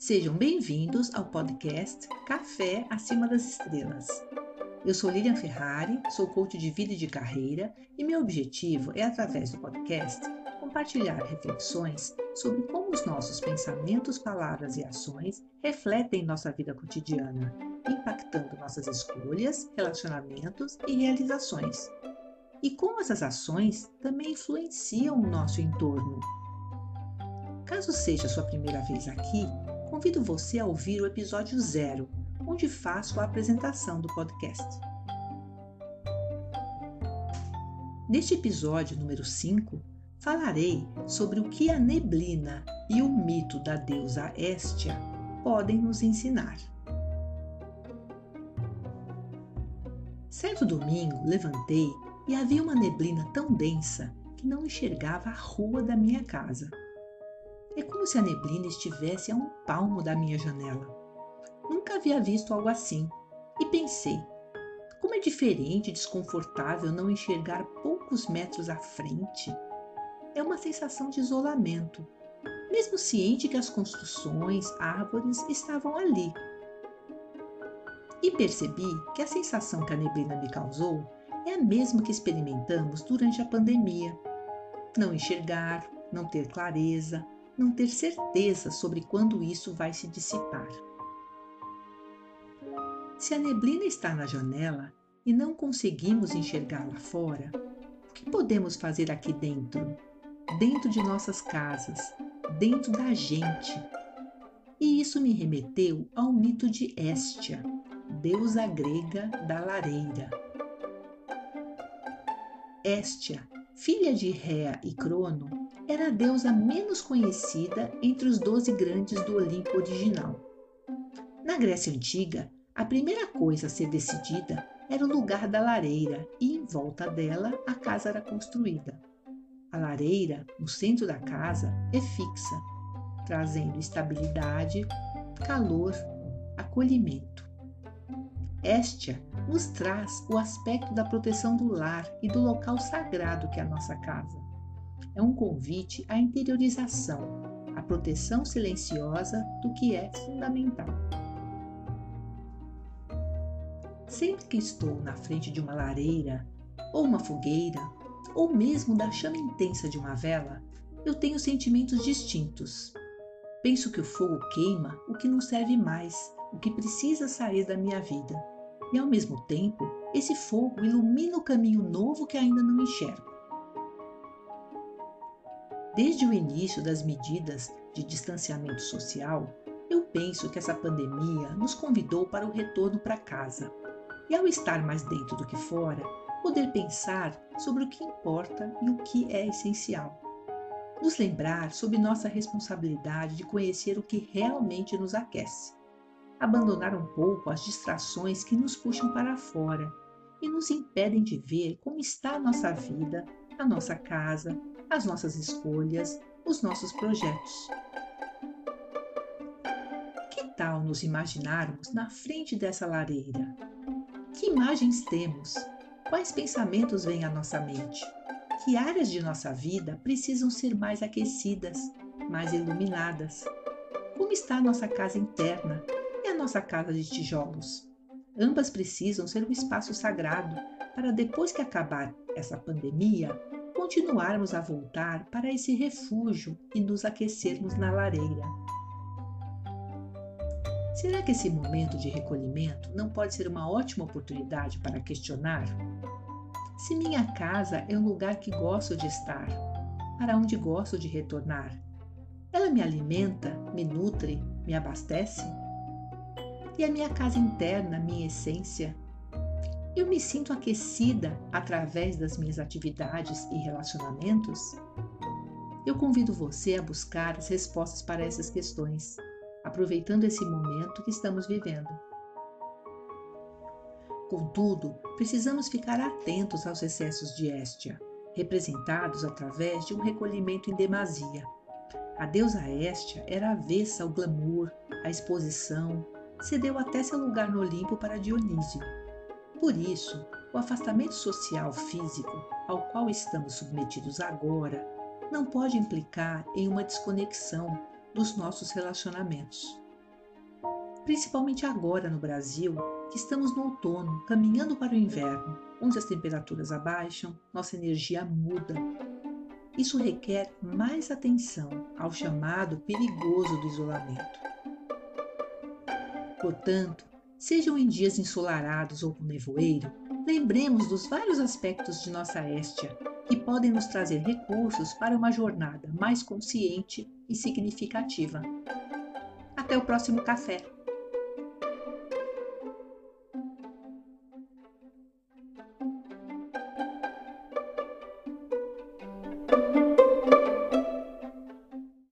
Sejam bem-vindos ao podcast Café Acima das Estrelas. Eu sou Lilian Ferrari, sou coach de vida e de carreira e meu objetivo é, através do podcast, compartilhar reflexões sobre como os nossos pensamentos, palavras e ações refletem nossa vida cotidiana, impactando nossas escolhas, relacionamentos e realizações. E como essas ações também influenciam o nosso entorno. Caso seja sua primeira vez aqui, convido você a ouvir o episódio zero, onde faço a apresentação do podcast. Neste episódio número 5, falarei sobre o que a neblina e o mito da deusa Hestia podem nos ensinar. Certo domingo levantei e havia uma neblina tão densa que não enxergava a rua da minha casa. É como se a neblina estivesse a um palmo da minha janela. Nunca havia visto algo assim e pensei: como é diferente e desconfortável não enxergar poucos metros à frente. É uma sensação de isolamento, mesmo ciente que as construções, árvores estavam ali. E percebi que a sensação que a neblina me causou é a mesma que experimentamos durante a pandemia. Não enxergar, não ter clareza, não ter certeza sobre quando isso vai se dissipar. Se a neblina está na janela e não conseguimos enxergar lá fora, o que podemos fazer aqui dentro? Dentro de nossas casas, dentro da gente. E isso me remeteu ao mito de Hestia, deusa grega da lareira. Hestia, filha de Réa e Crono, era a deusa menos conhecida entre os doze grandes do Olimpo original. Na Grécia Antiga, a primeira coisa a ser decidida era o lugar da lareira e em volta dela a casa era construída. A lareira, no centro da casa, é fixa, trazendo estabilidade, calor, acolhimento. Estia nos traz o aspecto da proteção do lar e do local sagrado que é a nossa casa é um convite à interiorização, à proteção silenciosa do que é fundamental. Sempre que estou na frente de uma lareira, ou uma fogueira, ou mesmo da chama intensa de uma vela, eu tenho sentimentos distintos. Penso que o fogo queima o que não serve mais, o que precisa sair da minha vida. E ao mesmo tempo, esse fogo ilumina o caminho novo que ainda não enxergo. Desde o início das medidas de distanciamento social, eu penso que essa pandemia nos convidou para o retorno para casa. E ao estar mais dentro do que fora, poder pensar sobre o que importa e o que é essencial. Nos lembrar sobre nossa responsabilidade de conhecer o que realmente nos aquece. Abandonar um pouco as distrações que nos puxam para fora e nos impedem de ver como está a nossa vida, a nossa casa, as nossas escolhas, os nossos projetos. Que tal nos imaginarmos na frente dessa lareira? Que imagens temos? Quais pensamentos vêm à nossa mente? Que áreas de nossa vida precisam ser mais aquecidas, mais iluminadas? Como está a nossa casa interna e a nossa casa de tijolos? Ambas precisam ser um espaço sagrado para depois que acabar essa pandemia, continuarmos a voltar para esse refúgio e nos aquecermos na lareira. Será que esse momento de recolhimento não pode ser uma ótima oportunidade para questionar? Se minha casa é um lugar que gosto de estar, para onde gosto de retornar, ela me alimenta, me nutre, me abastece? E a minha casa interna, minha essência, eu me sinto aquecida através das minhas atividades e relacionamentos? Eu convido você a buscar as respostas para essas questões, aproveitando esse momento que estamos vivendo. Contudo, precisamos ficar atentos aos excessos de Estia, representados através de um recolhimento em demasia. A deusa Estia era avessa ao glamour, à exposição, cedeu até seu lugar no Olimpo para Dionísio por isso, o afastamento social físico ao qual estamos submetidos agora não pode implicar em uma desconexão dos nossos relacionamentos. principalmente agora no Brasil, que estamos no outono, caminhando para o inverno, onde as temperaturas abaixam, nossa energia muda. Isso requer mais atenção ao chamado perigoso do isolamento. Portanto, sejam em dias ensolarados ou com nevoeiro, lembremos dos vários aspectos de nossa éstia que podem nos trazer recursos para uma jornada mais consciente e significativa. Até o próximo café!